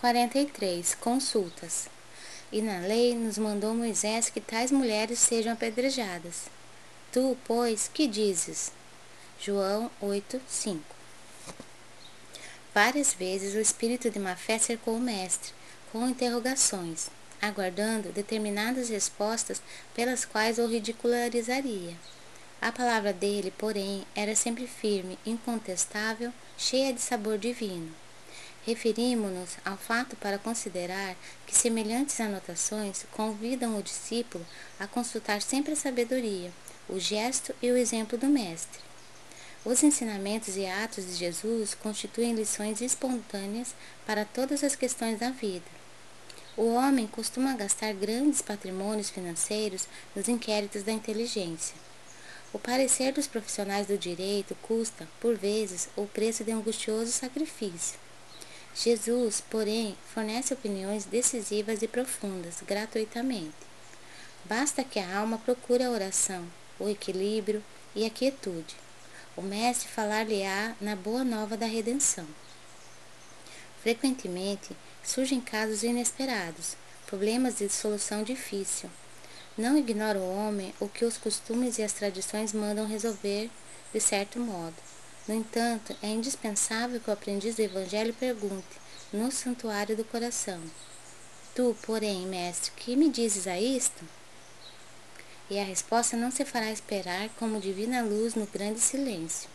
43. Consultas. E na lei nos mandou Moisés que tais mulheres sejam apedrejadas. Tu, pois, que dizes? João 8, 5. Várias vezes o espírito de má fé cercou o mestre, com interrogações, aguardando determinadas respostas pelas quais o ridicularizaria. A palavra dele, porém, era sempre firme, incontestável, cheia de sabor divino. Referimos-nos ao fato para considerar que semelhantes anotações convidam o discípulo a consultar sempre a sabedoria, o gesto e o exemplo do Mestre. Os ensinamentos e atos de Jesus constituem lições espontâneas para todas as questões da vida. O homem costuma gastar grandes patrimônios financeiros nos inquéritos da inteligência. O parecer dos profissionais do direito custa, por vezes, o preço de angustioso sacrifício. Jesus, porém, fornece opiniões decisivas e profundas, gratuitamente. Basta que a alma procure a oração, o equilíbrio e a quietude. O Mestre falar-lhe-á na boa nova da redenção. Frequentemente surgem casos inesperados, problemas de solução difícil. Não ignora o homem o que os costumes e as tradições mandam resolver de certo modo. No entanto, é indispensável que o aprendiz do Evangelho pergunte, no santuário do coração: Tu, porém, mestre, que me dizes a isto? E a resposta não se fará esperar como divina luz no grande silêncio.